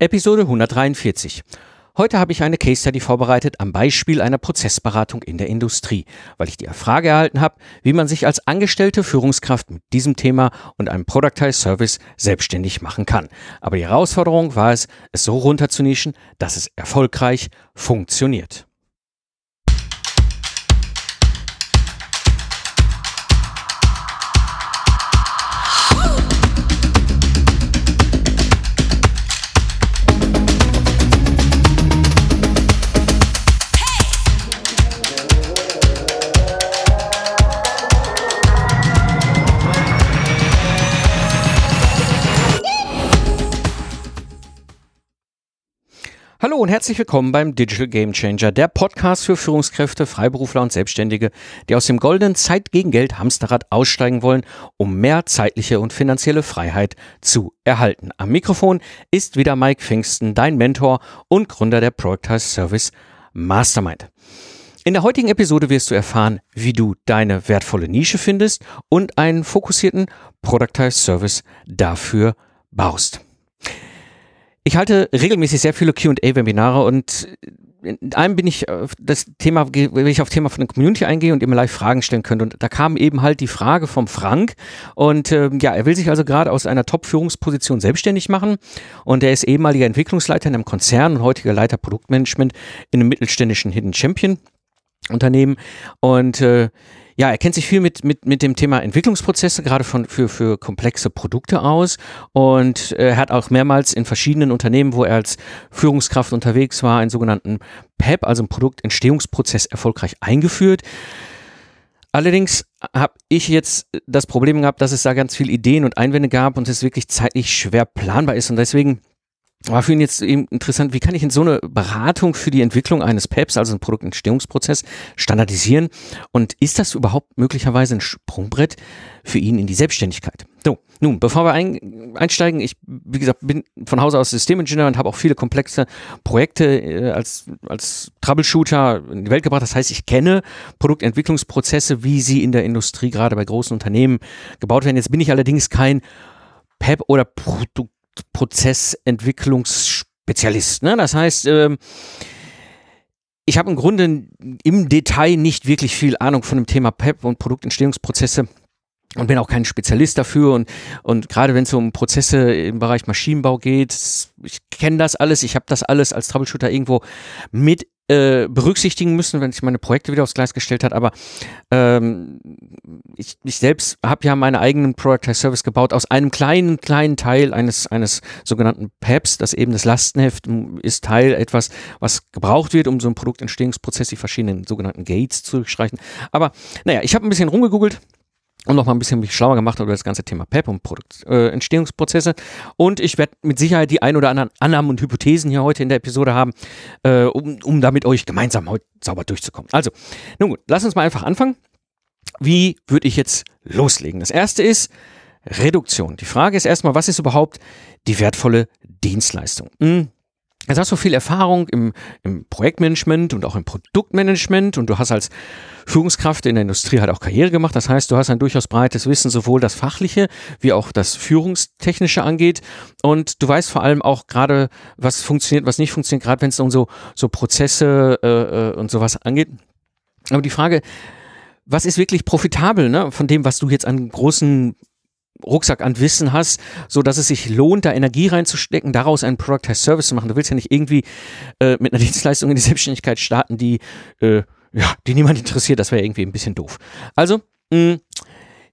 Episode 143. Heute habe ich eine Case Study vorbereitet am Beispiel einer Prozessberatung in der Industrie, weil ich die Frage erhalten habe, wie man sich als angestellte Führungskraft mit diesem Thema und einem Productized Service selbstständig machen kann. Aber die Herausforderung war es, es so runterzunischen, dass es erfolgreich funktioniert. Hallo und herzlich willkommen beim Digital Game Changer, der Podcast für Führungskräfte, Freiberufler und Selbstständige, die aus dem goldenen Zeit gegen Geld Hamsterrad aussteigen wollen, um mehr zeitliche und finanzielle Freiheit zu erhalten. Am Mikrofon ist wieder Mike Pfingsten, dein Mentor und Gründer der Productize Service Mastermind. In der heutigen Episode wirst du erfahren, wie du deine wertvolle Nische findest und einen fokussierten Productize Service dafür baust. Ich halte regelmäßig sehr viele Q&A-Webinare und in einem bin ich auf das Thema, wenn ich auf Thema von der Community eingehe und immer live Fragen stellen könnte. Und da kam eben halt die Frage vom Frank. Und ähm, ja, er will sich also gerade aus einer Top-Führungsposition selbstständig machen. Und er ist ehemaliger Entwicklungsleiter in einem Konzern und heutiger Leiter Produktmanagement in einem mittelständischen Hidden Champion Unternehmen. Und äh, ja, er kennt sich viel mit, mit, mit dem Thema Entwicklungsprozesse, gerade von, für, für komplexe Produkte aus. Und er hat auch mehrmals in verschiedenen Unternehmen, wo er als Führungskraft unterwegs war, einen sogenannten PEP, also einen Produktentstehungsprozess, erfolgreich eingeführt. Allerdings habe ich jetzt das Problem gehabt, dass es da ganz viele Ideen und Einwände gab und es wirklich zeitlich schwer planbar ist. Und deswegen war für ihn jetzt eben interessant, wie kann ich in so eine Beratung für die Entwicklung eines PEPs, also einen Produktentstehungsprozess, standardisieren? Und ist das überhaupt möglicherweise ein Sprungbrett für ihn in die Selbstständigkeit? So, nun, bevor wir ein, einsteigen, ich, wie gesagt, bin von Hause aus Systemingenieur und habe auch viele komplexe Projekte äh, als, als Troubleshooter in die Welt gebracht. Das heißt, ich kenne Produktentwicklungsprozesse, wie sie in der Industrie, gerade bei großen Unternehmen gebaut werden. Jetzt bin ich allerdings kein PEP oder Produkt Prozessentwicklungsspezialist. Ne? Das heißt, ähm, ich habe im Grunde im Detail nicht wirklich viel Ahnung von dem Thema PEP und Produktentstehungsprozesse und bin auch kein Spezialist dafür und und gerade wenn es um Prozesse im Bereich Maschinenbau geht, ich kenne das alles, ich habe das alles als Troubleshooter irgendwo mit äh, berücksichtigen müssen, wenn ich meine Projekte wieder aufs Gleis gestellt hat. Aber ähm, ich, ich selbst habe ja meine eigenen Product Service gebaut aus einem kleinen, kleinen Teil eines, eines sogenannten PEPs, das eben das Lastenheft ist Teil etwas, was gebraucht wird, um so einen Produktentstehungsprozess, die verschiedenen sogenannten Gates zu durchstreichen. Aber naja, ich habe ein bisschen rumgegoogelt und noch mal ein bisschen mich schlauer gemacht über das ganze Thema PEP und Produktentstehungsprozesse. Äh, und ich werde mit Sicherheit die ein oder anderen Annahmen und Hypothesen hier heute in der Episode haben, äh, um, um da mit euch gemeinsam heute sauber durchzukommen. Also, nun gut, lass uns mal einfach anfangen. Wie würde ich jetzt loslegen? Das erste ist Reduktion. Die Frage ist erstmal, was ist überhaupt die wertvolle Dienstleistung? Hm, Jetzt hast du viel Erfahrung im, im Projektmanagement und auch im Produktmanagement und du hast als Führungskraft in der Industrie halt auch Karriere gemacht. Das heißt, du hast ein durchaus breites Wissen, sowohl das Fachliche wie auch das Führungstechnische angeht. Und du weißt vor allem auch gerade, was funktioniert, was nicht funktioniert, gerade wenn es um so, so Prozesse äh, äh, und sowas angeht. Aber die Frage, was ist wirklich profitabel ne, von dem, was du jetzt an großen Rucksack an Wissen hast, so dass es sich lohnt, da Energie reinzustecken, daraus einen Product as Service zu machen. Du willst ja nicht irgendwie äh, mit einer Dienstleistung in die Selbstständigkeit starten, die äh, ja, die niemand interessiert. Das wäre irgendwie ein bisschen doof. Also mh,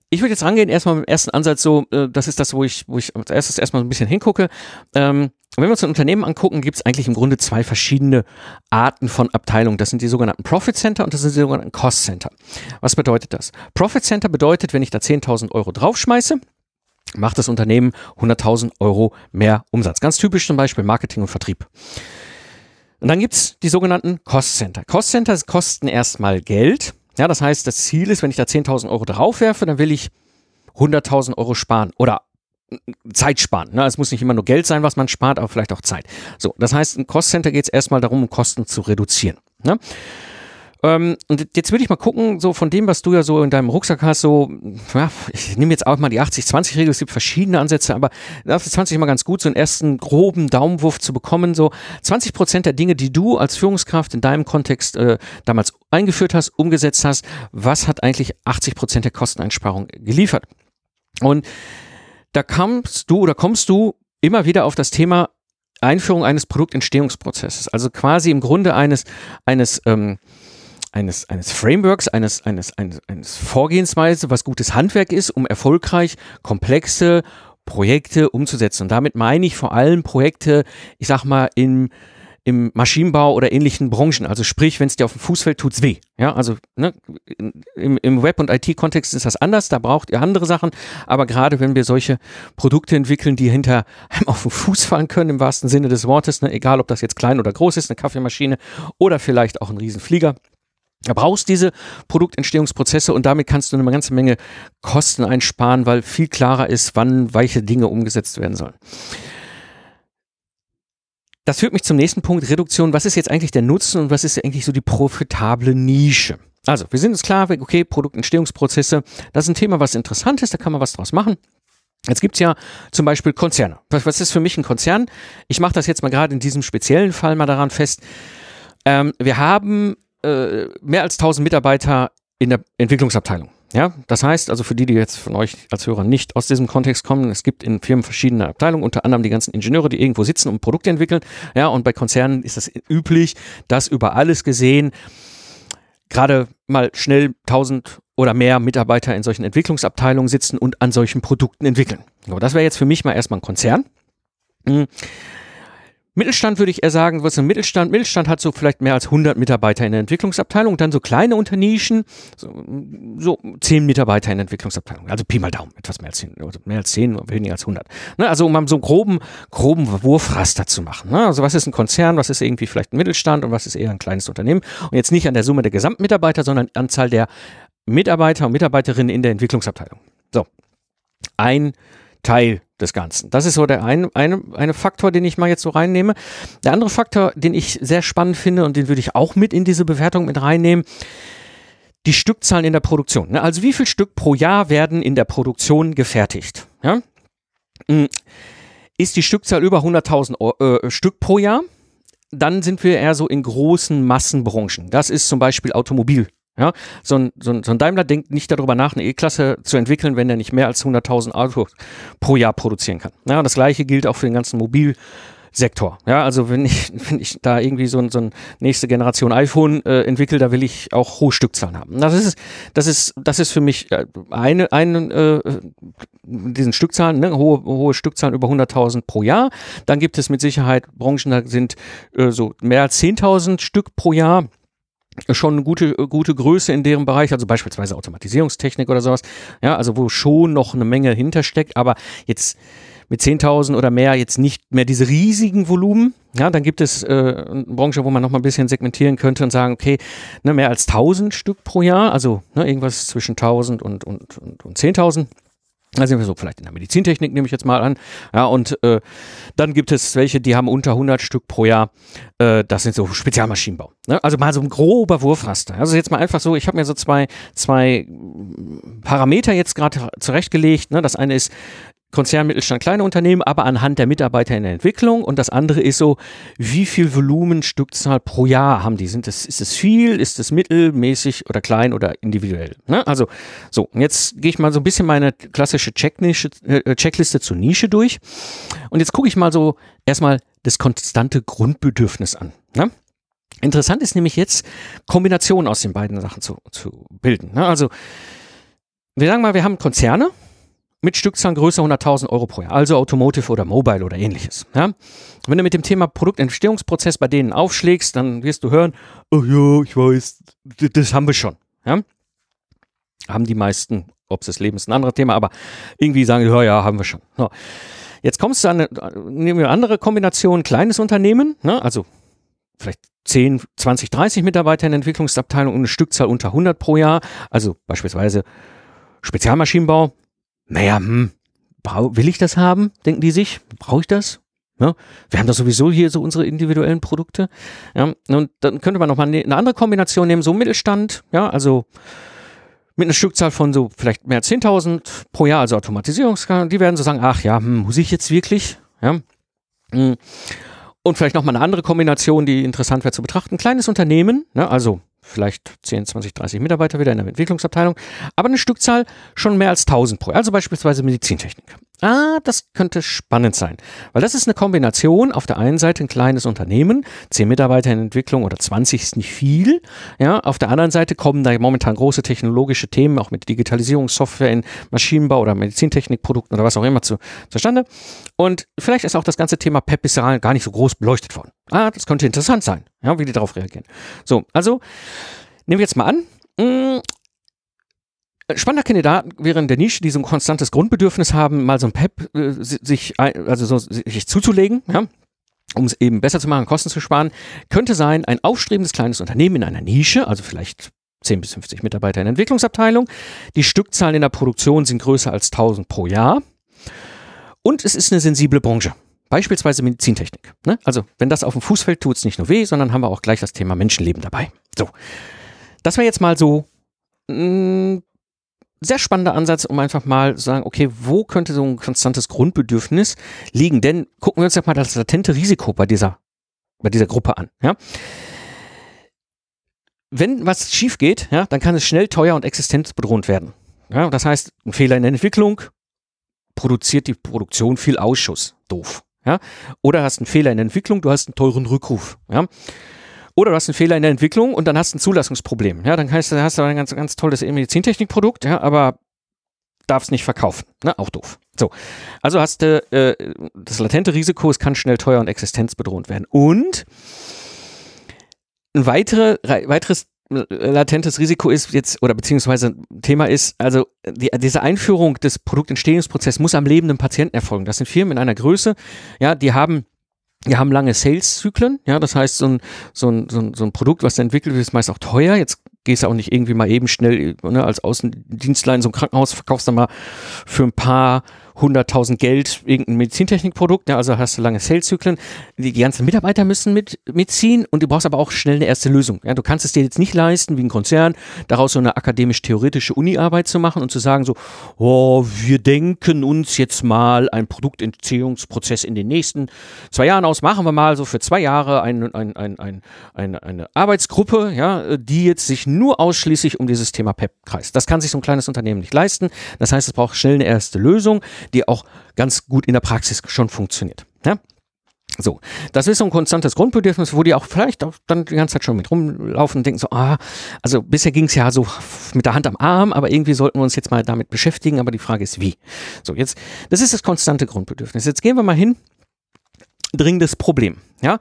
ich würde jetzt rangehen, erstmal mit dem ersten Ansatz so, äh, das ist das, wo ich, wo ich als erstes erstmal ein bisschen hingucke. Ähm, wenn wir uns ein Unternehmen angucken, gibt es eigentlich im Grunde zwei verschiedene Arten von Abteilungen. Das sind die sogenannten Profit Center und das sind die sogenannten Cost Center. Was bedeutet das? Profit Center bedeutet, wenn ich da 10.000 Euro draufschmeiße, macht das Unternehmen 100.000 Euro mehr Umsatz. Ganz typisch zum Beispiel Marketing und Vertrieb. Und dann gibt's die sogenannten Cost Center. Cost Center kosten erstmal Geld. Ja, das heißt, das Ziel ist, wenn ich da 10.000 Euro draufwerfe, dann will ich 100.000 Euro sparen oder Zeit sparen. Ne? Es muss nicht immer nur Geld sein, was man spart, aber vielleicht auch Zeit. So, das heißt, im Cost Center geht es erstmal darum, Kosten zu reduzieren. Ne? Ähm, und jetzt würde ich mal gucken, so von dem, was du ja so in deinem Rucksack hast, so, ja, ich nehme jetzt auch mal die 80-20-Regel, es gibt verschiedene Ansätze, aber dafür ist 20 mal ganz gut, so einen ersten groben Daumenwurf zu bekommen. So 20 Prozent der Dinge, die du als Führungskraft in deinem Kontext äh, damals eingeführt hast, umgesetzt hast, was hat eigentlich 80 Prozent der Kosteneinsparung geliefert? Und da kommst du oder kommst du immer wieder auf das Thema Einführung eines Produktentstehungsprozesses, also quasi im Grunde eines, eines, ähm, eines, eines Frameworks, eines, eines, eines, eines Vorgehensweise, was gutes Handwerk ist, um erfolgreich komplexe Projekte umzusetzen. Und damit meine ich vor allem Projekte, ich sag mal, im im Maschinenbau oder ähnlichen Branchen. Also sprich, wenn es dir auf den Fuß fällt, tut's weh. Ja, also ne, im, im Web- und IT-Kontext ist das anders, da braucht ihr andere Sachen. Aber gerade wenn wir solche Produkte entwickeln, die hinter einem auf den Fuß fallen können, im wahrsten Sinne des Wortes, ne, egal ob das jetzt klein oder groß ist, eine Kaffeemaschine oder vielleicht auch ein Riesenflieger, da brauchst diese Produktentstehungsprozesse und damit kannst du eine ganze Menge Kosten einsparen, weil viel klarer ist, wann welche Dinge umgesetzt werden sollen. Das führt mich zum nächsten Punkt, Reduktion. Was ist jetzt eigentlich der Nutzen und was ist eigentlich so die profitable Nische? Also, wir sind uns klar, okay, Produktentstehungsprozesse, das ist ein Thema, was interessant ist, da kann man was draus machen. Jetzt gibt's ja zum Beispiel Konzerne. Was, was ist für mich ein Konzern? Ich mache das jetzt mal gerade in diesem speziellen Fall mal daran fest. Ähm, wir haben äh, mehr als 1000 Mitarbeiter in der Entwicklungsabteilung. Ja, das heißt also für die, die jetzt von euch als Hörer nicht aus diesem Kontext kommen, es gibt in Firmen verschiedene Abteilungen, unter anderem die ganzen Ingenieure, die irgendwo sitzen und Produkte entwickeln. Ja, und bei Konzernen ist es üblich, dass über alles gesehen gerade mal schnell 1000 oder mehr Mitarbeiter in solchen Entwicklungsabteilungen sitzen und an solchen Produkten entwickeln. So, das wäre jetzt für mich mal erstmal ein Konzern. Mittelstand würde ich eher sagen, was ist ein Mittelstand? Mittelstand hat so vielleicht mehr als 100 Mitarbeiter in der Entwicklungsabteilung dann so kleine Unternischen, so, so 10 Mitarbeiter in der Entwicklungsabteilung. Also Pi mal Daumen, etwas mehr als 10, also mehr als 10, weniger als 100. Ne, also um so einen groben, groben Wurfraster zu machen. Ne? Also was ist ein Konzern, was ist irgendwie vielleicht ein Mittelstand und was ist eher ein kleines Unternehmen? Und jetzt nicht an der Summe der Gesamtmitarbeiter, sondern Anzahl der Mitarbeiter und Mitarbeiterinnen in der Entwicklungsabteilung. So. Ein Teil des Ganzen. Das ist so der eine, eine, eine Faktor, den ich mal jetzt so reinnehme. Der andere Faktor, den ich sehr spannend finde und den würde ich auch mit in diese Bewertung mit reinnehmen, die Stückzahlen in der Produktion. Ne? Also wie viel Stück pro Jahr werden in der Produktion gefertigt? Ja? Hm. Ist die Stückzahl über 100.000 äh, Stück pro Jahr? Dann sind wir eher so in großen Massenbranchen. Das ist zum Beispiel Automobil ja, so ein, so ein, so ein Daimler denkt nicht darüber nach, eine E-Klasse zu entwickeln, wenn er nicht mehr als 100.000 Autos pro Jahr produzieren kann. Ja, das gleiche gilt auch für den ganzen Mobilsektor. Ja, also wenn ich, wenn ich da irgendwie so ein, so ein nächste Generation iPhone äh, entwickle, da will ich auch hohe Stückzahlen haben. Das ist, das ist, das ist für mich äh, eine, eine äh, diesen Stückzahlen, ne, hohe, hohe Stückzahlen über 100.000 pro Jahr. Dann gibt es mit Sicherheit Branchen, da sind äh, so mehr als 10.000 Stück pro Jahr schon eine gute, gute Größe in deren Bereich, also beispielsweise Automatisierungstechnik oder sowas, ja, also wo schon noch eine Menge hintersteckt, aber jetzt mit 10.000 oder mehr jetzt nicht mehr diese riesigen Volumen. Ja, dann gibt es äh, eine Branche, wo man noch mal ein bisschen segmentieren könnte und sagen, okay, ne, mehr als 1.000 Stück pro Jahr, also ne, irgendwas zwischen 1.000 und, und, und, und 10.000. Da sind wir so vielleicht in der Medizintechnik, nehme ich jetzt mal an. Ja, und äh, dann gibt es welche, die haben unter 100 Stück pro Jahr. Äh, das sind so Spezialmaschinenbau. Ne? Also mal so ein grober Wurfraster. Also jetzt mal einfach so, ich habe mir so zwei, zwei Parameter jetzt gerade zurechtgelegt. Ne? Das eine ist Konzern, Mittelstand, kleine Unternehmen, aber anhand der Mitarbeiter in der Entwicklung. Und das andere ist so, wie viel Volumen, Stückzahl pro Jahr haben die? Sind das, ist es viel? Ist es mittelmäßig oder klein oder individuell? Ne? Also, so, jetzt gehe ich mal so ein bisschen meine klassische äh, Checkliste zur Nische durch. Und jetzt gucke ich mal so erstmal das konstante Grundbedürfnis an. Ne? Interessant ist nämlich jetzt, Kombinationen aus den beiden Sachen zu, zu bilden. Ne? Also, wir sagen mal, wir haben Konzerne, mit Stückzahlen größer 100.000 Euro pro Jahr, also Automotive oder Mobile oder ähnliches. Ja? Wenn du mit dem Thema Produktentstehungsprozess bei denen aufschlägst, dann wirst du hören, oh ja, ich weiß, das haben wir schon. Ja? Haben die meisten, ob es das Leben ist ein anderes Thema, aber irgendwie sagen, ja, ja, haben wir schon. So. Jetzt kommst du an eine, nehmen andere Kombination, kleines Unternehmen, ne? also vielleicht 10, 20, 30 Mitarbeiter in der Entwicklungsabteilung und eine Stückzahl unter 100 pro Jahr, also beispielsweise Spezialmaschinenbau, naja, hm, will ich das haben? Denken die sich? Brauche ich das? Ja, wir haben da sowieso hier so unsere individuellen Produkte. Ja, und dann könnte man nochmal ne, eine andere Kombination nehmen, so Mittelstand, ja, also mit einer Stückzahl von so vielleicht mehr als 10.000 pro Jahr, also Automatisierungskanal, die werden so sagen, ach ja, hm, muss ich jetzt wirklich? Ja. Hm. Und vielleicht nochmal eine andere Kombination, die interessant wäre zu betrachten. Kleines Unternehmen, ne, also vielleicht 10, 20, 30 Mitarbeiter wieder in der Entwicklungsabteilung, aber eine Stückzahl schon mehr als 1000 pro Jahr, also beispielsweise Medizintechnik. Ah, das könnte spannend sein, weil das ist eine Kombination. Auf der einen Seite ein kleines Unternehmen, 10 Mitarbeiter in Entwicklung oder 20 ist nicht viel. Ja, auf der anderen Seite kommen da momentan große technologische Themen, auch mit Digitalisierungssoftware in Maschinenbau oder Medizintechnikprodukten oder was auch immer zu, zustande. Und vielleicht ist auch das ganze Thema PEP bisher gar nicht so groß beleuchtet worden. Ah, das könnte interessant sein, ja, wie die darauf reagieren. So, also nehmen wir jetzt mal an, mm, Spannender Kandidat wäre in der Nische, die so ein konstantes Grundbedürfnis haben, mal so ein PEP äh, sich, also so, sich zuzulegen, ja, um es eben besser zu machen, Kosten zu sparen, könnte sein ein aufstrebendes kleines Unternehmen in einer Nische, also vielleicht 10 bis 50 Mitarbeiter in der Entwicklungsabteilung. Die Stückzahlen in der Produktion sind größer als 1000 pro Jahr. Und es ist eine sensible Branche. Beispielsweise Medizintechnik. Ne? Also, wenn das auf dem Fuß fällt, tut es nicht nur weh, sondern haben wir auch gleich das Thema Menschenleben dabei. So. Das wäre jetzt mal so mm, sehr spannender Ansatz, um einfach mal zu sagen, okay, wo könnte so ein konstantes Grundbedürfnis liegen? Denn gucken wir uns ja mal das latente Risiko bei dieser, bei dieser Gruppe an. Ja? Wenn was schief geht, ja, dann kann es schnell teuer und existenzbedrohend werden. Ja, das heißt, ein Fehler in der Entwicklung produziert die Produktion viel Ausschuss. Doof. Ja? Oder hast einen Fehler in der Entwicklung, du hast einen teuren Rückruf. Ja? Oder du hast einen Fehler in der Entwicklung und dann hast du ein Zulassungsproblem. Ja, dann heißt, hast du ein ganz, ganz tolles Medizintechnikprodukt, ja, aber darfst nicht verkaufen. Ne? Auch doof. So. Also hast du äh, das latente Risiko, es kann schnell teuer und existenzbedrohend werden. Und ein weitere, weiteres latentes Risiko ist jetzt, oder beziehungsweise Thema ist, also die, diese Einführung des Produktentstehungsprozesses muss am lebenden Patienten erfolgen. Das sind Firmen in einer Größe, ja, die haben wir haben lange Sales-Zyklen, ja, das heißt, so ein, so, ein, so, ein, Produkt, was entwickelt wird, ist meist auch teuer. Jetzt gehst du auch nicht irgendwie mal eben schnell ne, als Außendienstler in so ein Krankenhaus, verkaufst dann mal für ein paar 100.000 Geld irgendein Medizintechnikprodukt, ja, also hast du lange Saleszyklen. Die, die ganzen Mitarbeiter müssen mit, mitziehen und du brauchst aber auch schnell eine erste Lösung. Ja, du kannst es dir jetzt nicht leisten, wie ein Konzern, daraus so eine akademisch-theoretische Uni-Arbeit zu machen und zu sagen so, oh, wir denken uns jetzt mal einen Produktentstehungsprozess in den nächsten zwei Jahren aus, machen wir mal so für zwei Jahre ein, ein, ein, ein, eine, eine Arbeitsgruppe, ja, die jetzt sich nur ausschließlich um dieses Thema PEP kreist. Das kann sich so ein kleines Unternehmen nicht leisten. Das heißt, es braucht schnell eine erste Lösung die auch ganz gut in der Praxis schon funktioniert. Ja? So, das ist so ein konstantes Grundbedürfnis, wo die auch vielleicht auch dann die ganze Zeit schon mit rumlaufen und denken so, ah, also bisher ging es ja so mit der Hand am Arm, aber irgendwie sollten wir uns jetzt mal damit beschäftigen, aber die Frage ist wie. So, jetzt, das ist das konstante Grundbedürfnis. Jetzt gehen wir mal hin, dringendes Problem, ja.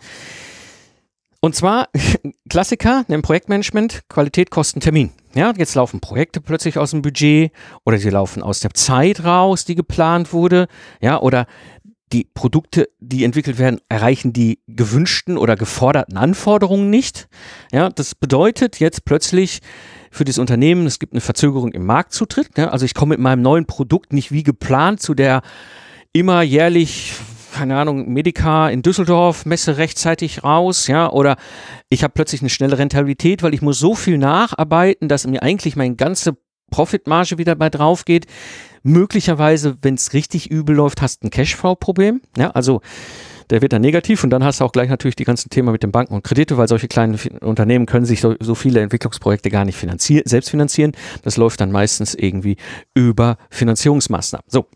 Und zwar Klassiker im Projektmanagement, Qualität, Kosten, Termin. Ja, jetzt laufen Projekte plötzlich aus dem Budget oder sie laufen aus der Zeit raus, die geplant wurde. Ja, oder die Produkte, die entwickelt werden, erreichen die gewünschten oder geforderten Anforderungen nicht. Ja, das bedeutet jetzt plötzlich für das Unternehmen, es gibt eine Verzögerung im Marktzutritt. Ja, also ich komme mit meinem neuen Produkt nicht wie geplant zu der immer jährlich keine Ahnung, Medica in Düsseldorf, Messe rechtzeitig raus, ja, oder ich habe plötzlich eine schnelle Rentabilität, weil ich muss so viel nacharbeiten, dass mir eigentlich meine ganze Profitmarge wieder bei drauf geht. Möglicherweise, wenn es richtig übel läuft, hast du ein Cashflow-Problem, ja, also der wird dann negativ und dann hast du auch gleich natürlich die ganzen Themen mit den Banken und Kredite, weil solche kleinen Unternehmen können sich so, so viele Entwicklungsprojekte gar nicht finanzieren, selbst finanzieren. Das läuft dann meistens irgendwie über Finanzierungsmaßnahmen. So,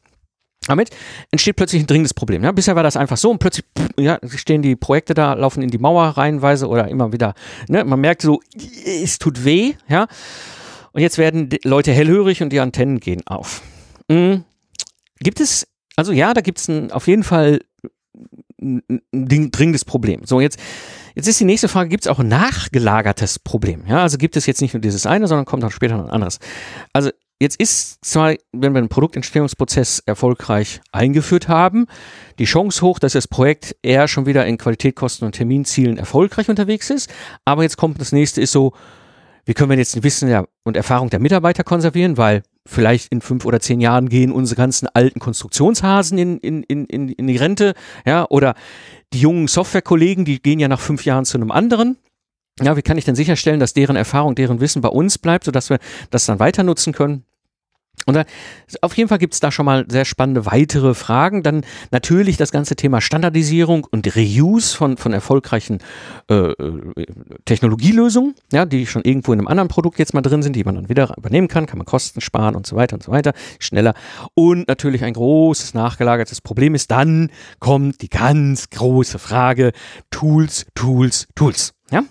damit entsteht plötzlich ein dringendes Problem. Ja, bisher war das einfach so und plötzlich ja, stehen die Projekte da, laufen in die Mauer reihenweise oder immer wieder. Ne, man merkt so, es tut weh. Ja, und jetzt werden Leute hellhörig und die Antennen gehen auf. Mhm. Gibt es, also ja, da gibt es auf jeden Fall ein, ein dringendes Problem. So, jetzt, jetzt ist die nächste Frage, gibt es auch ein nachgelagertes Problem? Ja, also gibt es jetzt nicht nur dieses eine, sondern kommt dann später noch ein anderes. Also Jetzt ist zwar, wenn wir einen Produktentstehungsprozess erfolgreich eingeführt haben, die Chance hoch, dass das Projekt eher schon wieder in Qualität, Kosten und Terminzielen erfolgreich unterwegs ist. Aber jetzt kommt das nächste ist so, wie können wir jetzt die Wissen und Erfahrung der Mitarbeiter konservieren, weil vielleicht in fünf oder zehn Jahren gehen unsere ganzen alten Konstruktionshasen in, in, in, in die Rente, ja, oder die jungen Softwarekollegen, die gehen ja nach fünf Jahren zu einem anderen. Ja, wie kann ich denn sicherstellen, dass deren Erfahrung, deren Wissen bei uns bleibt, sodass wir das dann weiter nutzen können? Und dann, auf jeden Fall gibt es da schon mal sehr spannende weitere Fragen. Dann natürlich das ganze Thema Standardisierung und Reuse von, von erfolgreichen äh, äh, Technologielösungen, ja, die schon irgendwo in einem anderen Produkt jetzt mal drin sind, die man dann wieder übernehmen kann, kann man Kosten sparen und so weiter und so weiter, schneller. Und natürlich ein großes nachgelagertes Problem ist, dann kommt die ganz große Frage, Tools, Tools, Tools. Ja?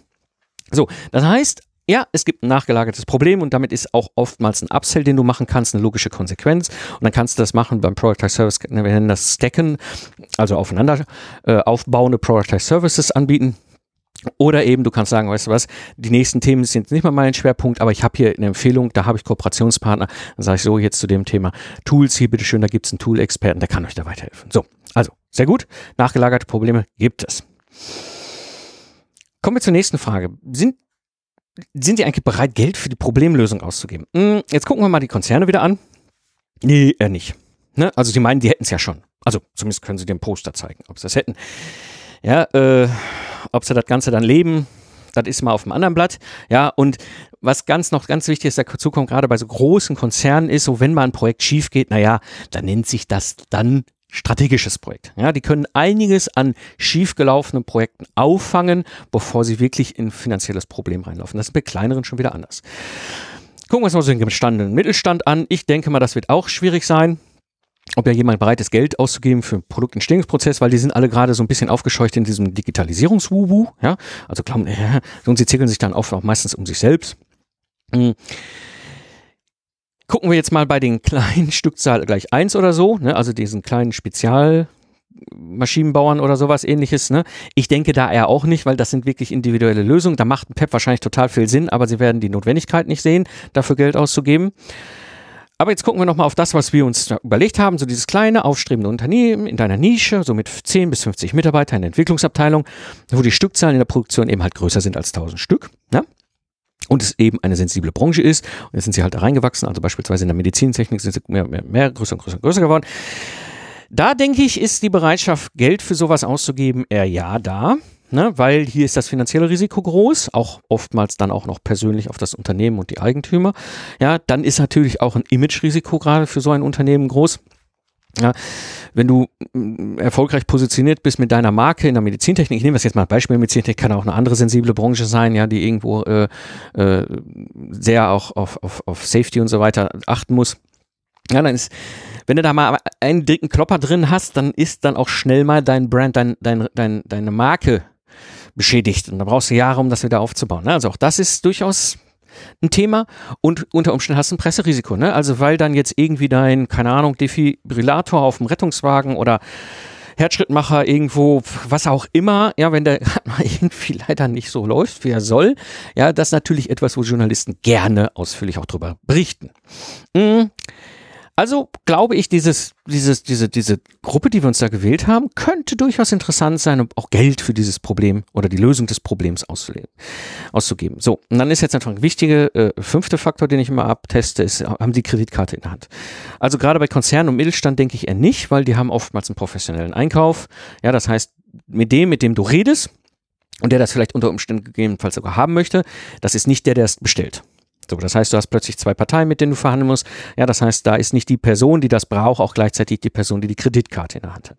So, das heißt, ja, es gibt ein nachgelagertes Problem und damit ist auch oftmals ein Upsell, den du machen kannst, eine logische Konsequenz. Und dann kannst du das machen beim Productized Service, wir nennen das Stacken, also aufeinander äh, aufbauende Productized Services anbieten. Oder eben, du kannst sagen, weißt du was, die nächsten Themen sind nicht mal mein Schwerpunkt, aber ich habe hier eine Empfehlung, da habe ich Kooperationspartner. Dann sage ich so jetzt zu dem Thema Tools, hier bitteschön, da gibt es einen Tool-Experten, der kann euch da weiterhelfen. So, also, sehr gut. Nachgelagerte Probleme gibt es. Kommen wir zur nächsten Frage. Sind sind die eigentlich bereit, Geld für die Problemlösung auszugeben? Hm, jetzt gucken wir mal die Konzerne wieder an. Nee, eher nicht. Ne? Also sie meinen, die hätten es ja schon. Also zumindest können sie den Poster zeigen, ob sie das hätten. Ja, äh, ob sie das Ganze dann leben, das ist mal auf dem anderen Blatt. Ja, und was ganz noch ganz wichtig ist, dazu kommt gerade bei so großen Konzernen ist, so wenn mal ein Projekt schief geht, naja, dann nennt sich das dann strategisches Projekt. Ja, die können einiges an schiefgelaufenen Projekten auffangen, bevor sie wirklich in finanzielles Problem reinlaufen. Das ist bei kleineren schon wieder anders. Gucken wir uns mal so den gestandenen Mittelstand an. Ich denke mal, das wird auch schwierig sein ob ja jemand bereit ist, Geld auszugeben für einen Produktentstehungsprozess, weil die sind alle gerade so ein bisschen aufgescheucht in diesem Digitalisierungswubu, ja, also glauben, äh, und sie zickeln sich dann auch meistens um sich selbst. Gucken wir jetzt mal bei den kleinen Stückzahl gleich eins oder so, ne, also diesen kleinen Spezialmaschinenbauern oder sowas ähnliches. Ne? Ich denke da eher auch nicht, weil das sind wirklich individuelle Lösungen. Da macht ein PEP wahrscheinlich total viel Sinn, aber sie werden die Notwendigkeit nicht sehen, dafür Geld auszugeben. Aber jetzt gucken wir nochmal auf das, was wir uns überlegt haben. So dieses kleine, aufstrebende Unternehmen in deiner Nische, so mit 10 bis 50 Mitarbeitern in der Entwicklungsabteilung, wo die Stückzahlen in der Produktion eben halt größer sind als 1000 Stück. Ne? Und es eben eine sensible Branche ist. Und jetzt sind sie halt da reingewachsen, also beispielsweise in der Medizintechnik sind sie mehr, mehr, mehr größer und größer und größer geworden. Da denke ich, ist die Bereitschaft, Geld für sowas auszugeben, eher ja da. Ne, weil hier ist das finanzielle Risiko groß, auch oftmals dann auch noch persönlich auf das Unternehmen und die Eigentümer. Ja, dann ist natürlich auch ein Image-Risiko gerade für so ein Unternehmen groß. Ja, wenn du mm, erfolgreich positioniert bist mit deiner Marke in der Medizintechnik, ich nehme das jetzt mal ein Beispiel, Medizintechnik kann auch eine andere sensible Branche sein, ja, die irgendwo äh, äh, sehr auch auf, auf, auf Safety und so weiter achten muss. Ja, dann ist, wenn du da mal einen dicken Klopper drin hast, dann ist dann auch schnell mal dein Brand, dein, dein, dein, deine Marke beschädigt. Und da brauchst du Jahre, um das wieder aufzubauen. Ne? Also auch das ist durchaus ein Thema und unter Umständen hast du ein Presserisiko. Ne? Also weil dann jetzt irgendwie dein, keine Ahnung, Defibrillator auf dem Rettungswagen oder Herzschrittmacher irgendwo, was auch immer, ja, wenn der irgendwie leider nicht so läuft, wie er soll, ja, das ist natürlich etwas, wo Journalisten gerne ausführlich auch drüber berichten. Mhm. Also glaube ich, dieses, dieses, diese, diese Gruppe, die wir uns da gewählt haben, könnte durchaus interessant sein, um auch Geld für dieses Problem oder die Lösung des Problems auszugeben. So, und dann ist jetzt natürlich ein wichtiger äh, fünfte Faktor, den ich immer abteste, ist, haben die Kreditkarte in der Hand. Also gerade bei Konzernen und Mittelstand denke ich eher nicht, weil die haben oftmals einen professionellen Einkauf. Ja, das heißt, mit dem, mit dem du redest, und der das vielleicht unter Umständen gegebenenfalls sogar haben möchte, das ist nicht der, der es bestellt. So, das heißt, du hast plötzlich zwei Parteien, mit denen du verhandeln musst. Ja, das heißt, da ist nicht die Person, die das braucht, auch gleichzeitig die Person, die die Kreditkarte in der Hand hat.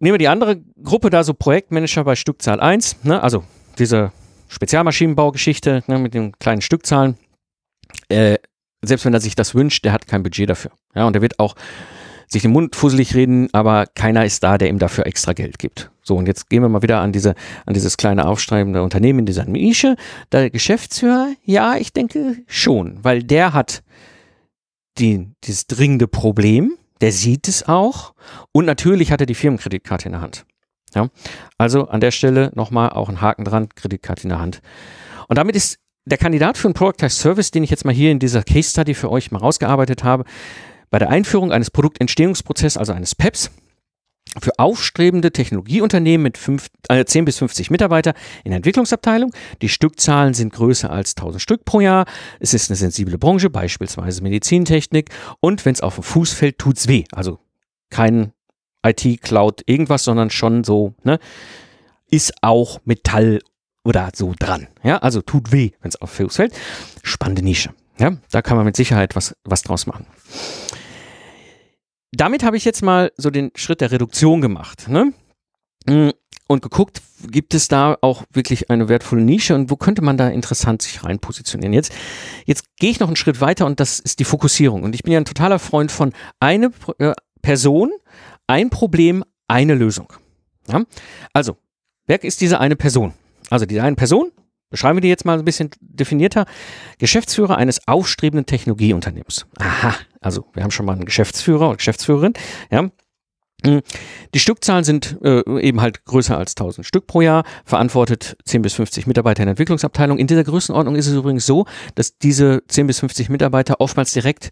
Nehmen wir die andere Gruppe da, so Projektmanager bei Stückzahl 1, ne, also diese Spezialmaschinenbaugeschichte ne, mit den kleinen Stückzahlen. Äh, selbst wenn er sich das wünscht, der hat kein Budget dafür. Ja, und der wird auch sich den Mund fusselig reden, aber keiner ist da, der ihm dafür extra Geld gibt. So, und jetzt gehen wir mal wieder an diese, an dieses kleine aufstreibende Unternehmen in dieser Nische. Der Geschäftsführer, ja, ich denke schon, weil der hat die, dieses dringende Problem, der sieht es auch und natürlich hat er die Firmenkreditkarte in der Hand. Ja, also an der Stelle nochmal auch ein Haken dran, Kreditkarte in der Hand. Und damit ist der Kandidat für einen Productized Service, den ich jetzt mal hier in dieser Case Study für euch mal rausgearbeitet habe, bei der Einführung eines Produktentstehungsprozesses, also eines PEPs, für aufstrebende Technologieunternehmen mit fünf, äh, 10 bis 50 Mitarbeiter in der Entwicklungsabteilung. Die Stückzahlen sind größer als 1000 Stück pro Jahr. Es ist eine sensible Branche, beispielsweise Medizintechnik. Und wenn es auf den Fuß fällt, tut's weh. Also kein IT, Cloud, irgendwas, sondern schon so, ne, ist auch Metall oder so dran. Ja, also tut weh, wenn es auf Fuß fällt. Spannende Nische. Ja, da kann man mit Sicherheit was, was draus machen damit habe ich jetzt mal so den Schritt der Reduktion gemacht. Ne? Mm, und geguckt, gibt es da auch wirklich eine wertvolle Nische und wo könnte man da interessant sich rein positionieren? Jetzt, jetzt gehe ich noch einen Schritt weiter und das ist die Fokussierung. Und ich bin ja ein totaler Freund von eine äh, Person, ein Problem, eine Lösung. Ja? Also, wer ist diese eine Person? Also diese eine Person, beschreiben wir die jetzt mal ein bisschen definierter, Geschäftsführer eines aufstrebenden Technologieunternehmens. Aha, also wir haben schon mal einen Geschäftsführer oder Geschäftsführerin, ja. Hm, die Stückzahlen sind äh, eben halt größer als 1000 Stück pro Jahr, verantwortet 10 bis 50 Mitarbeiter in der Entwicklungsabteilung. In dieser Größenordnung ist es übrigens so, dass diese 10 bis 50 Mitarbeiter oftmals direkt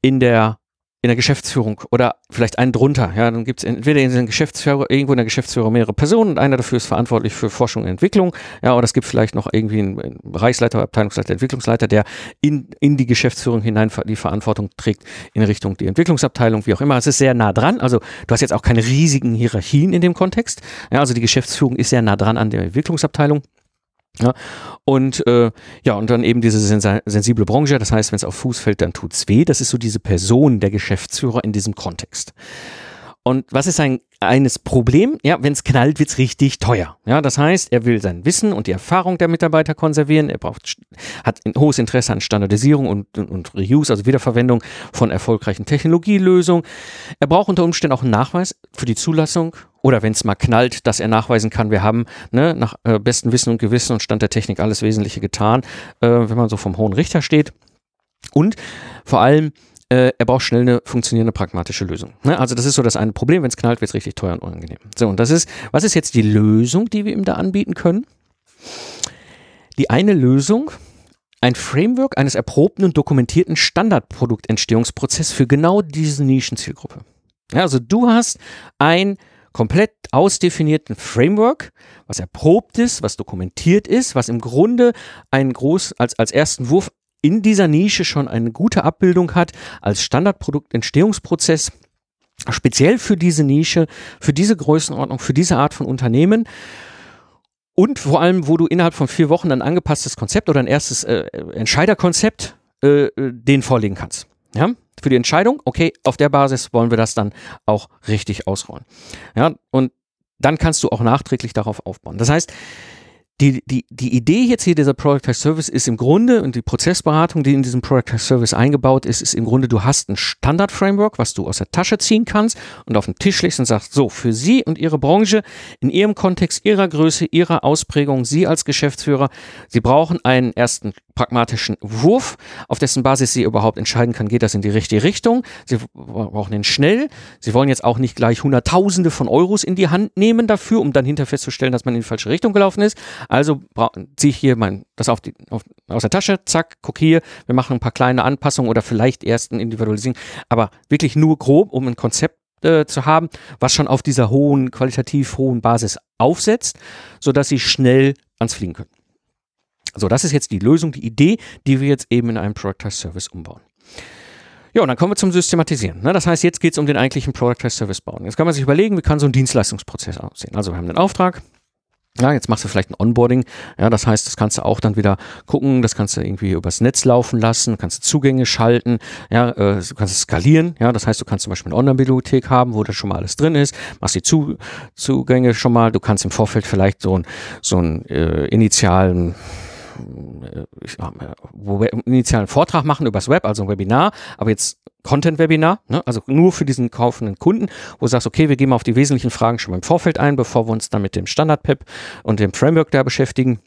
in der in der Geschäftsführung oder vielleicht einen drunter. Ja, dann gibt es entweder in der Geschäftsführer, irgendwo in der Geschäftsführung mehrere Personen und einer dafür ist verantwortlich für Forschung und Entwicklung. Ja, oder es gibt vielleicht noch irgendwie einen Bereichsleiter, Abteilungsleiter, Entwicklungsleiter, der in, in die Geschäftsführung hinein die Verantwortung trägt in Richtung die Entwicklungsabteilung, wie auch immer. Es ist sehr nah dran. Also du hast jetzt auch keine riesigen Hierarchien in dem Kontext. Ja, also die Geschäftsführung ist sehr nah dran an der Entwicklungsabteilung. Ja, und äh, ja, und dann eben diese sensible Branche, das heißt, wenn es auf Fuß fällt, dann tut's weh. Das ist so diese Person der Geschäftsführer in diesem Kontext. Und was ist ein eines Problem? Ja, wenn es knallt, wird's richtig teuer. Ja, das heißt, er will sein Wissen und die Erfahrung der Mitarbeiter konservieren. Er braucht, hat ein hohes Interesse an Standardisierung und, und, und Reuse, also Wiederverwendung von erfolgreichen Technologielösungen. Er braucht unter Umständen auch einen Nachweis für die Zulassung oder wenn es mal knallt, dass er nachweisen kann, wir haben ne, nach äh, bestem Wissen und Gewissen und Stand der Technik alles Wesentliche getan, äh, wenn man so vom hohen Richter steht. Und vor allem, äh, er braucht schnell eine funktionierende pragmatische Lösung. Ne? Also das ist so das eine Problem, wenn es knallt, wird es richtig teuer und unangenehm. So, und das ist, was ist jetzt die Lösung, die wir ihm da anbieten können? Die eine Lösung, ein Framework eines erprobten und dokumentierten Standardproduktentstehungsprozess für genau diese Nischenzielgruppe. Ja, also du hast ein komplett ausdefinierten Framework, was erprobt ist, was dokumentiert ist, was im Grunde einen groß, als, als ersten Wurf in dieser Nische schon eine gute Abbildung hat, als Standardproduktentstehungsprozess, speziell für diese Nische, für diese Größenordnung, für diese Art von Unternehmen. Und vor allem, wo du innerhalb von vier Wochen ein angepasstes Konzept oder ein erstes äh, Entscheiderkonzept äh, äh den vorlegen kannst. Ja, für die Entscheidung, okay, auf der Basis wollen wir das dann auch richtig ausrollen. Ja, und dann kannst du auch nachträglich darauf aufbauen. Das heißt, die, die, die Idee jetzt hier dieser Product as Service ist im Grunde und die Prozessberatung, die in diesem Product as Service eingebaut ist, ist im Grunde, du hast ein Standard-Framework, was du aus der Tasche ziehen kannst und auf den Tisch legst und sagst, so, für Sie und Ihre Branche, in Ihrem Kontext, Ihrer Größe, Ihrer Ausprägung, Sie als Geschäftsführer, Sie brauchen einen ersten pragmatischen Wurf, auf dessen Basis Sie überhaupt entscheiden kann, geht das in die richtige Richtung. Sie brauchen den schnell. Sie wollen jetzt auch nicht gleich Hunderttausende von Euros in die Hand nehmen dafür, um dann hinterher festzustellen, dass man in die falsche Richtung gelaufen ist. Also ziehe ich hier mein, das auf die, auf, aus der Tasche, zack, guck hier, wir machen ein paar kleine Anpassungen oder vielleicht erst ein Individualisierung, aber wirklich nur grob, um ein Konzept äh, zu haben, was schon auf dieser hohen, qualitativ hohen Basis aufsetzt, sodass sie schnell ans Fliegen können. So, das ist jetzt die Lösung, die Idee, die wir jetzt eben in einem Productized Service umbauen. Ja, und dann kommen wir zum Systematisieren. Ne? Das heißt, jetzt geht es um den eigentlichen Productized Service bauen. Jetzt kann man sich überlegen, wie kann so ein Dienstleistungsprozess aussehen. Also wir haben den Auftrag, ja, jetzt machst du vielleicht ein Onboarding. Ja, das heißt, das kannst du auch dann wieder gucken, das kannst du irgendwie übers Netz laufen lassen, kannst du Zugänge schalten, ja, äh, du kannst es skalieren. Ja, das heißt, du kannst zum Beispiel eine Online-Bibliothek haben, wo da schon mal alles drin ist, machst die Zu Zugänge schon mal. Du kannst im Vorfeld vielleicht so ein so ein äh, initialen äh, wo wir initialen Vortrag machen übers Web, also ein Webinar, aber jetzt Content-Webinar, ne? also nur für diesen kaufenden Kunden, wo du sagst, okay, wir gehen mal auf die wesentlichen Fragen schon mal im Vorfeld ein, bevor wir uns dann mit dem Standard-PEP und dem Framework da beschäftigen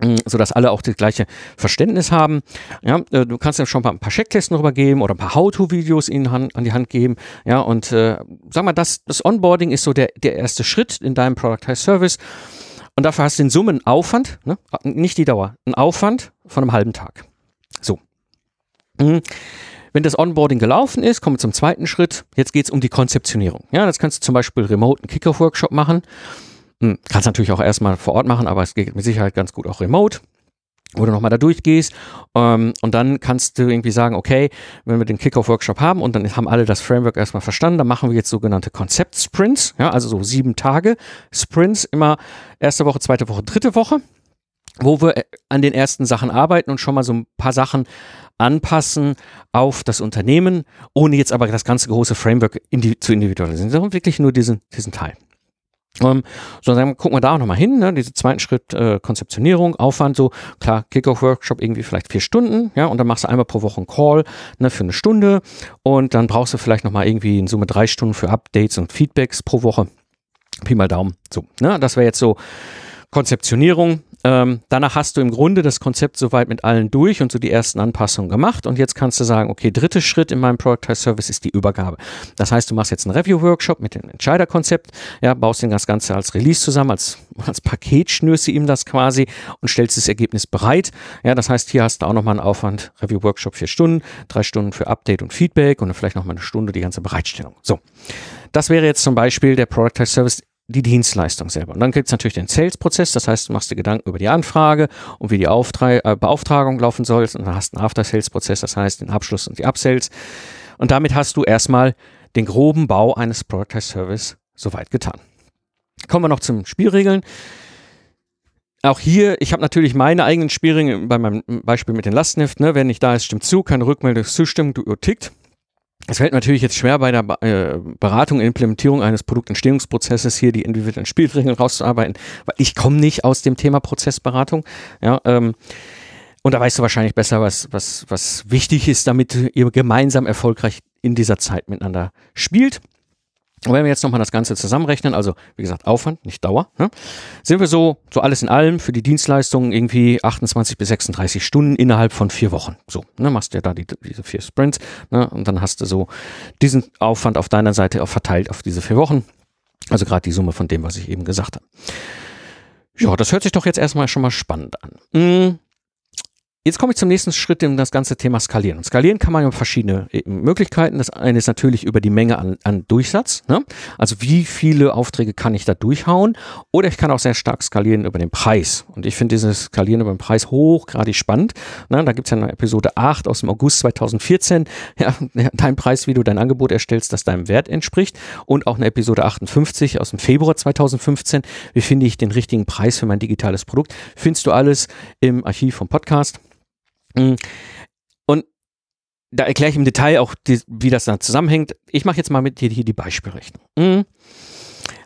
mm, so dass alle auch das gleiche Verständnis haben. Ja, äh, du kannst ja schon mal ein paar Checklisten rübergeben oder ein paar How-to-Videos ihnen an die Hand geben. Ja, und äh, sag mal, das, das Onboarding ist so der, der erste Schritt in deinem Productized Service. Und dafür hast du den Summen Aufwand, ne? nicht die Dauer, einen Aufwand von einem halben Tag. So. Mhm. wenn das Onboarding gelaufen ist, kommen wir zum zweiten Schritt. Jetzt geht es um die Konzeptionierung. Ja, das kannst du zum Beispiel remote einen Kickoff-Workshop machen. Hm, kannst natürlich auch erstmal vor Ort machen, aber es geht mit Sicherheit ganz gut auch remote wo du nochmal da durchgehst ähm, und dann kannst du irgendwie sagen, okay, wenn wir den Kickoff-Workshop haben und dann haben alle das Framework erstmal verstanden, dann machen wir jetzt sogenannte Konzept-Sprints, ja, also so sieben Tage Sprints, immer erste Woche, zweite Woche, dritte Woche, wo wir äh, an den ersten Sachen arbeiten und schon mal so ein paar Sachen anpassen auf das Unternehmen, ohne jetzt aber das ganze große Framework indi zu individualisieren, sondern wirklich nur diesen, diesen Teil. Ähm, so, dann gucken wir da auch nochmal hin, ne? Diese zweiten Schritt äh, Konzeptionierung, Aufwand, so klar, Kickoff-Workshop irgendwie vielleicht vier Stunden, ja, und dann machst du einmal pro Woche einen Call ne, für eine Stunde und dann brauchst du vielleicht nochmal irgendwie in Summe drei Stunden für Updates und Feedbacks pro Woche. Pi mal Daumen. So, ne? Das wäre jetzt so Konzeptionierung. Ähm, danach hast du im Grunde das Konzept soweit mit allen durch und so die ersten Anpassungen gemacht. Und jetzt kannst du sagen, okay, dritter Schritt in meinem Productized Service ist die Übergabe. Das heißt, du machst jetzt einen Review-Workshop mit dem Entscheiderkonzept, ja, baust das Ganze als Release zusammen, als, als Paket schnürst du ihm das quasi und stellst das Ergebnis bereit. Ja, das heißt, hier hast du auch nochmal einen Aufwand, Review-Workshop vier Stunden, drei Stunden für Update und Feedback und dann vielleicht nochmal eine Stunde die ganze Bereitstellung. So. Das wäre jetzt zum Beispiel der Productized Service die Dienstleistung selber. Und dann gibt es natürlich den Sales-Prozess, das heißt, du machst dir Gedanken über die Anfrage und wie die Auftra äh, Beauftragung laufen soll. Und dann hast du einen After-Sales-Prozess, das heißt den Abschluss und die Upsells. Und damit hast du erstmal den groben Bau eines Productized Service soweit getan. Kommen wir noch zum Spielregeln. Auch hier, ich habe natürlich meine eigenen Spielregeln bei meinem Beispiel mit den Lastenheft. Ne? Wer nicht da ist, stimmt zu, keine Rückmeldung, Zustimmung, du tickt. Es fällt natürlich jetzt schwer bei der äh, Beratung und Implementierung eines Produktentstehungsprozesses hier die individuellen Spielregeln rauszuarbeiten, weil ich komme nicht aus dem Thema Prozessberatung. Ja, ähm, und da weißt du wahrscheinlich besser, was, was, was wichtig ist, damit ihr gemeinsam erfolgreich in dieser Zeit miteinander spielt. Und wenn wir jetzt nochmal das Ganze zusammenrechnen, also wie gesagt Aufwand, nicht Dauer, ne, sind wir so, so alles in allem für die Dienstleistungen irgendwie 28 bis 36 Stunden innerhalb von vier Wochen. So, ne, machst du ja da die, diese vier Sprints ne, und dann hast du so diesen Aufwand auf deiner Seite auch verteilt auf diese vier Wochen. Also gerade die Summe von dem, was ich eben gesagt habe. Ja, das hört sich doch jetzt erstmal schon mal spannend an. Hm, Jetzt komme ich zum nächsten Schritt in das ganze Thema Skalieren. Und skalieren kann man ja verschiedene äh, Möglichkeiten. Das eine ist natürlich über die Menge an, an Durchsatz. Ne? Also wie viele Aufträge kann ich da durchhauen? Oder ich kann auch sehr stark skalieren über den Preis. Und ich finde dieses Skalieren über den Preis hochgradig spannend. Ne? Da gibt es ja eine Episode 8 aus dem August 2014. Ja, dein Preis, wie du dein Angebot erstellst, das deinem Wert entspricht. Und auch eine Episode 58 aus dem Februar 2015. Wie finde ich den richtigen Preis für mein digitales Produkt? Findest du alles im Archiv vom Podcast. Mm. Und da erkläre ich im Detail auch, die, wie das dann zusammenhängt. Ich mache jetzt mal mit dir hier die Beispielrechnung. Mm.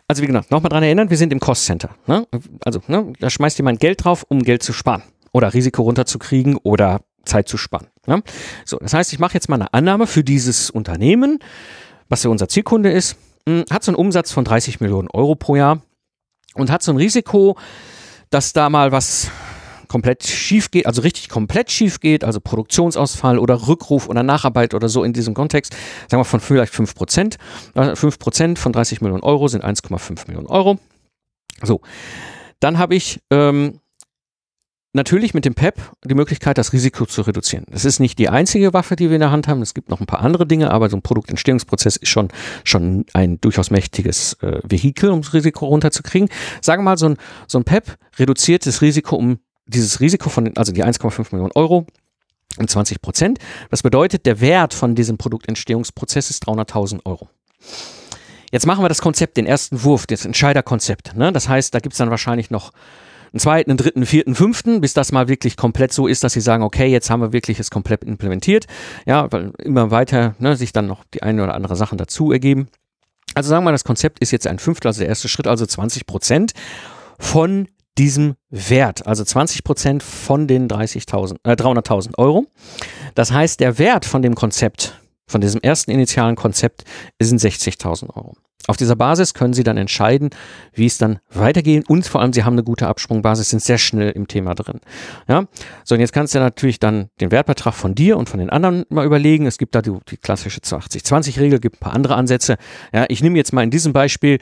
Also wie gesagt, nochmal dran erinnern, wir sind im Cost Center. Ne? Also ne, da schmeißt jemand Geld drauf, um Geld zu sparen oder Risiko runterzukriegen oder Zeit zu sparen. Ne? So, das heißt, ich mache jetzt mal eine Annahme für dieses Unternehmen, was ja unser Zielkunde ist, mm, hat so einen Umsatz von 30 Millionen Euro pro Jahr und hat so ein Risiko, dass da mal was komplett schief geht, also richtig komplett schief geht, also Produktionsausfall oder Rückruf oder Nacharbeit oder so in diesem Kontext, sagen wir von vielleicht 5 Prozent. 5 Prozent von 30 Millionen Euro sind 1,5 Millionen Euro. So, dann habe ich ähm, natürlich mit dem PEP die Möglichkeit, das Risiko zu reduzieren. Das ist nicht die einzige Waffe, die wir in der Hand haben. Es gibt noch ein paar andere Dinge, aber so ein Produktentstehungsprozess ist schon, schon ein durchaus mächtiges äh, Vehikel, um das Risiko runterzukriegen. Sagen wir mal, so ein, so ein PEP reduziert das Risiko um dieses Risiko von, also die 1,5 Millionen Euro um 20 Prozent. Das bedeutet, der Wert von diesem Produktentstehungsprozess ist 300.000 Euro. Jetzt machen wir das Konzept, den ersten Wurf, das Entscheiderkonzept. Ne? Das heißt, da gibt es dann wahrscheinlich noch einen zweiten, einen dritten, einen vierten, fünften, bis das mal wirklich komplett so ist, dass sie sagen, okay, jetzt haben wir wirklich es komplett implementiert. Ja, weil immer weiter ne, sich dann noch die eine oder andere Sachen dazu ergeben. Also sagen wir das Konzept ist jetzt ein Fünftel, also der erste Schritt, also 20 Prozent von diesem Wert, also 20 Prozent von den 30.000, äh, 300.000 Euro. Das heißt, der Wert von dem Konzept, von diesem ersten initialen Konzept, sind 60.000 Euro. Auf dieser Basis können Sie dann entscheiden, wie es dann weitergeht und vor allem Sie haben eine gute Absprungbasis, sind sehr schnell im Thema drin. Ja, so und jetzt kannst du natürlich dann den Wertbetrag von dir und von den anderen mal überlegen. Es gibt da die, die klassische 80-20-Regel, gibt ein paar andere Ansätze. Ja, ich nehme jetzt mal in diesem Beispiel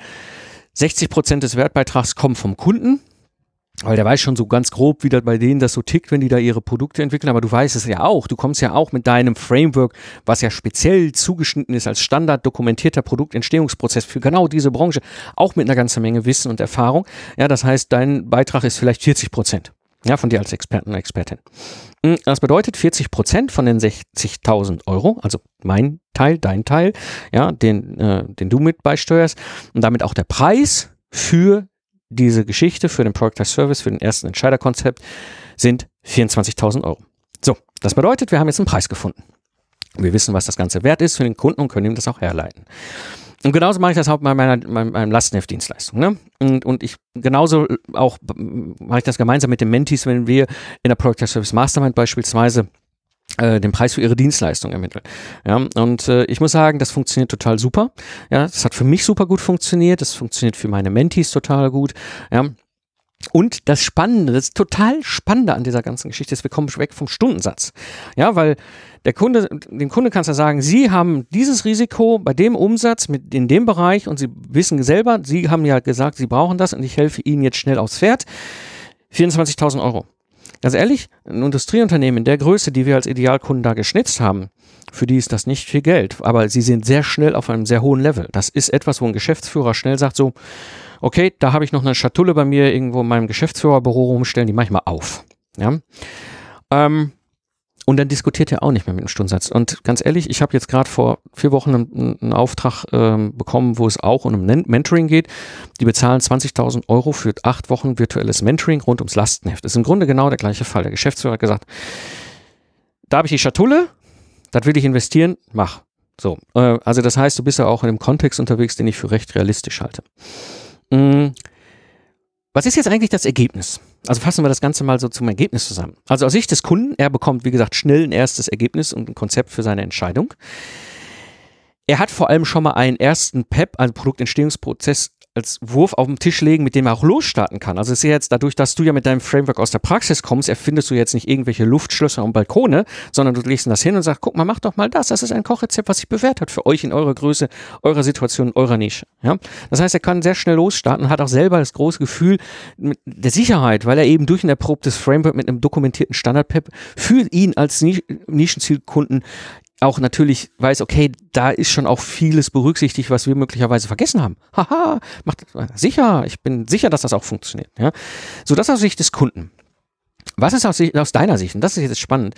60 Prozent des Wertbeitrags kommen vom Kunden weil der weiß schon so ganz grob, wie das bei denen das so tickt, wenn die da ihre Produkte entwickeln. Aber du weißt es ja auch. Du kommst ja auch mit deinem Framework, was ja speziell zugeschnitten ist als Standard dokumentierter Produktentstehungsprozess für genau diese Branche, auch mit einer ganzen Menge Wissen und Erfahrung. Ja, das heißt, dein Beitrag ist vielleicht 40 Prozent. Ja, von dir als Experten und Expertin. Hm, das bedeutet 40 Prozent von den 60.000 Euro, also mein Teil, dein Teil, ja, den, äh, den du mit beisteuerst und damit auch der Preis für diese Geschichte für den Product as Service, für den ersten Entscheiderkonzept sind 24.000 Euro. So, das bedeutet, wir haben jetzt einen Preis gefunden. Wir wissen, was das Ganze wert ist für den Kunden und können ihm das auch herleiten. Und genauso mache ich das auch bei meiner, meiner Lastenheft-Dienstleistung. Ne? Und, und ich genauso auch mache ich das gemeinsam mit den Mentees, wenn wir in der Product as Service Mastermind beispielsweise äh, den Preis für ihre Dienstleistung ermitteln. Ja, und äh, ich muss sagen, das funktioniert total super. Ja, das hat für mich super gut funktioniert. Das funktioniert für meine Mentees total gut. Ja. Und das Spannende, das total Spannende an dieser ganzen Geschichte ist, wir kommen weg vom Stundensatz. Ja, weil der Kunde, dem Kunde kannst du sagen, Sie haben dieses Risiko bei dem Umsatz mit in dem Bereich und Sie wissen selber, Sie haben ja gesagt, Sie brauchen das und ich helfe Ihnen jetzt schnell aufs Pferd. 24.000 Euro. Ganz ehrlich, ein Industrieunternehmen in der Größe, die wir als Idealkunden da geschnitzt haben, für die ist das nicht viel Geld, aber sie sind sehr schnell auf einem sehr hohen Level. Das ist etwas, wo ein Geschäftsführer schnell sagt so, okay, da habe ich noch eine Schatulle bei mir irgendwo in meinem Geschäftsführerbüro rumstellen, die mache ich mal auf. Ja. Ähm, und dann diskutiert er auch nicht mehr mit dem Stundensatz. Und ganz ehrlich, ich habe jetzt gerade vor vier Wochen einen, einen Auftrag ähm, bekommen, wo es auch um Mentoring geht. Die bezahlen 20.000 Euro für acht Wochen virtuelles Mentoring rund ums Lastenheft. Das ist im Grunde genau der gleiche Fall. Der Geschäftsführer hat gesagt, da habe ich die Schatulle, das will ich investieren, mach. So, äh, also das heißt, du bist ja auch in einem Kontext unterwegs, den ich für recht realistisch halte. Mhm. Was ist jetzt eigentlich das Ergebnis? Also fassen wir das Ganze mal so zum Ergebnis zusammen. Also aus Sicht des Kunden, er bekommt, wie gesagt, schnell ein erstes Ergebnis und ein Konzept für seine Entscheidung. Er hat vor allem schon mal einen ersten PEP, einen Produktentstehungsprozess als Wurf auf den Tisch legen, mit dem er auch losstarten kann. Also es ist ja jetzt dadurch, dass du ja mit deinem Framework aus der Praxis kommst, erfindest du jetzt nicht irgendwelche Luftschlösser und Balkone, sondern du legst das hin und sagst, guck mal, mach doch mal das. Das ist ein Kochrezept, was sich bewährt hat für euch in eurer Größe, eurer Situation, eurer Nische. Ja? Das heißt, er kann sehr schnell losstarten und hat auch selber das große Gefühl der Sicherheit, weil er eben durch ein erprobtes Framework mit einem dokumentierten Standard-PEP für ihn als Nischenzielkunden auch natürlich weiß, okay, da ist schon auch vieles berücksichtigt, was wir möglicherweise vergessen haben. Haha, macht sicher, ich bin sicher, dass das auch funktioniert. Ja? So, das aus Sicht des Kunden. Was ist aus, aus deiner Sicht? Und das ist jetzt spannend.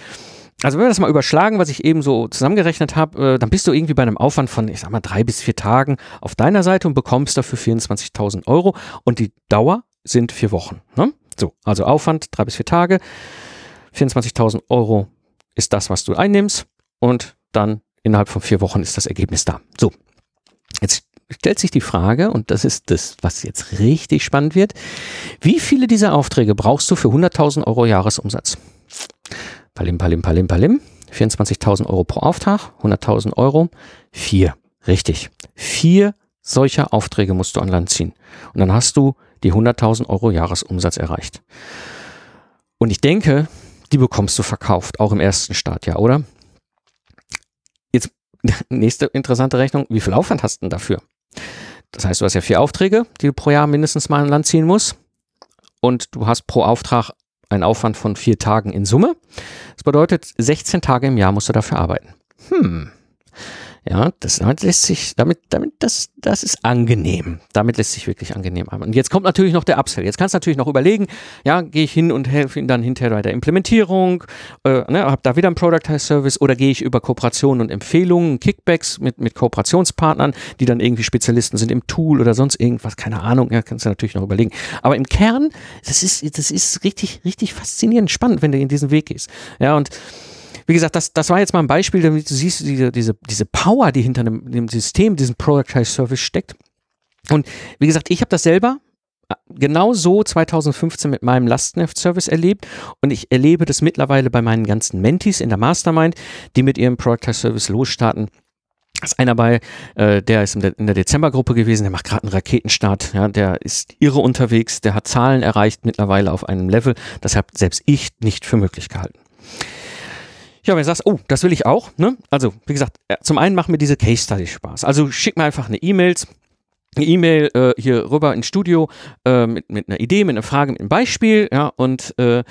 Also wenn wir das mal überschlagen, was ich eben so zusammengerechnet habe, äh, dann bist du irgendwie bei einem Aufwand von, ich sag mal, drei bis vier Tagen auf deiner Seite und bekommst dafür 24.000 Euro und die Dauer sind vier Wochen. Ne? So, also Aufwand drei bis vier Tage, 24.000 Euro ist das, was du einnimmst und dann innerhalb von vier Wochen ist das Ergebnis da. So, jetzt stellt sich die Frage, und das ist das, was jetzt richtig spannend wird, wie viele dieser Aufträge brauchst du für 100.000 Euro Jahresumsatz? Palim, palim, palim, palim. 24.000 Euro pro Auftrag, 100.000 Euro, vier. Richtig. Vier solcher Aufträge musst du an Land ziehen. Und dann hast du die 100.000 Euro Jahresumsatz erreicht. Und ich denke, die bekommst du verkauft, auch im ersten Stadtjahr, oder? nächste interessante Rechnung, wie viel Aufwand hast du denn dafür? Das heißt, du hast ja vier Aufträge, die du pro Jahr mindestens mal an Land ziehen musst. Und du hast pro Auftrag einen Aufwand von vier Tagen in Summe. Das bedeutet, 16 Tage im Jahr musst du dafür arbeiten. Hm. Ja, das damit lässt sich, damit, damit, das, das ist angenehm. Damit lässt sich wirklich angenehm arbeiten. Und jetzt kommt natürlich noch der Upsell. Jetzt kannst du natürlich noch überlegen, ja, gehe ich hin und helfe ihnen dann hinterher bei der Implementierung, äh, ne, habe da wieder ein Product as Service oder gehe ich über Kooperationen und Empfehlungen, Kickbacks mit, mit Kooperationspartnern, die dann irgendwie Spezialisten sind im Tool oder sonst irgendwas, keine Ahnung, ja, kannst du natürlich noch überlegen. Aber im Kern, das ist, das ist richtig, richtig faszinierend spannend, wenn du in diesen Weg gehst. Ja, und wie gesagt, das, das war jetzt mal ein Beispiel, damit du siehst, diese, diese, diese Power, die hinter dem, dem System, diesem Productized Service steckt. Und wie gesagt, ich habe das selber äh, genau so 2015 mit meinem Lastenheft-Service erlebt und ich erlebe das mittlerweile bei meinen ganzen Mentees in der Mastermind, die mit ihrem Productized Service losstarten. Da ist einer bei, äh, der ist in der, der Dezembergruppe gewesen, der macht gerade einen Raketenstart, ja, der ist irre unterwegs, der hat Zahlen erreicht mittlerweile auf einem Level, das habe selbst ich nicht für möglich gehalten. Ja, wenn du sagst, oh, das will ich auch, ne? Also, wie gesagt, zum einen machen mir diese Case Studies Spaß. Also schick mir einfach eine E-Mails eine E-Mail äh, hier rüber ins Studio äh, mit, mit einer Idee, mit einer Frage, mit einem Beispiel, ja, und äh,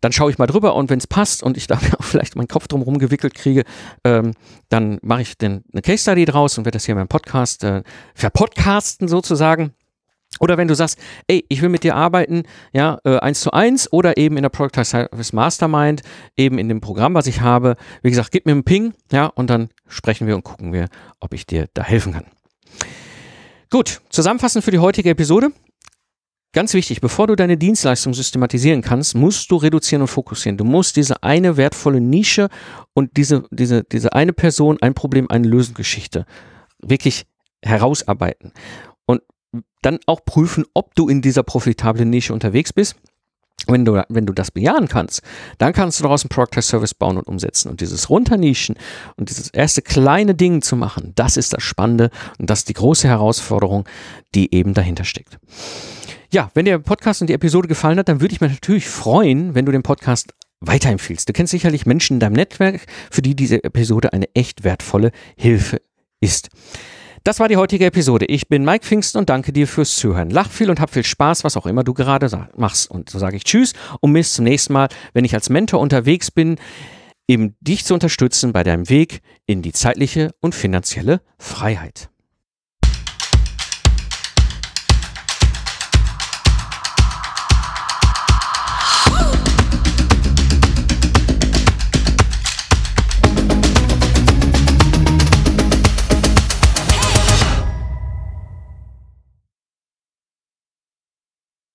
dann schaue ich mal drüber und wenn es passt und ich da auch vielleicht meinen Kopf drum gewickelt kriege, ähm, dann mache ich dann eine Case Study draus und werde das hier in meinem Podcast äh, verpodcasten sozusagen. Oder wenn du sagst, ey, ich will mit dir arbeiten, ja, äh, eins zu eins oder eben in der Product Service Mastermind, eben in dem Programm, was ich habe. Wie gesagt, gib mir einen Ping, ja, und dann sprechen wir und gucken wir, ob ich dir da helfen kann. Gut, zusammenfassend für die heutige Episode. Ganz wichtig, bevor du deine Dienstleistung systematisieren kannst, musst du reduzieren und fokussieren. Du musst diese eine wertvolle Nische und diese, diese, diese eine Person, ein Problem, eine Lösungsgeschichte wirklich herausarbeiten. Und dann auch prüfen, ob du in dieser profitablen Nische unterwegs bist wenn du, wenn du das bejahen kannst, dann kannst du daraus einen Product Service bauen und umsetzen. Und dieses Runternischen und dieses erste kleine Ding zu machen, das ist das Spannende und das ist die große Herausforderung, die eben dahinter steckt. Ja, wenn dir der Podcast und die Episode gefallen hat, dann würde ich mich natürlich freuen, wenn du den Podcast weiterempfiehlst. Du kennst sicherlich Menschen in deinem Netzwerk, für die diese Episode eine echt wertvolle Hilfe ist. Das war die heutige Episode. Ich bin Mike Pfingsten und danke dir fürs Zuhören. Lach viel und hab viel Spaß, was auch immer du gerade machst. Und so sage ich Tschüss und bis zum nächsten Mal, wenn ich als Mentor unterwegs bin, eben dich zu unterstützen bei deinem Weg in die zeitliche und finanzielle Freiheit.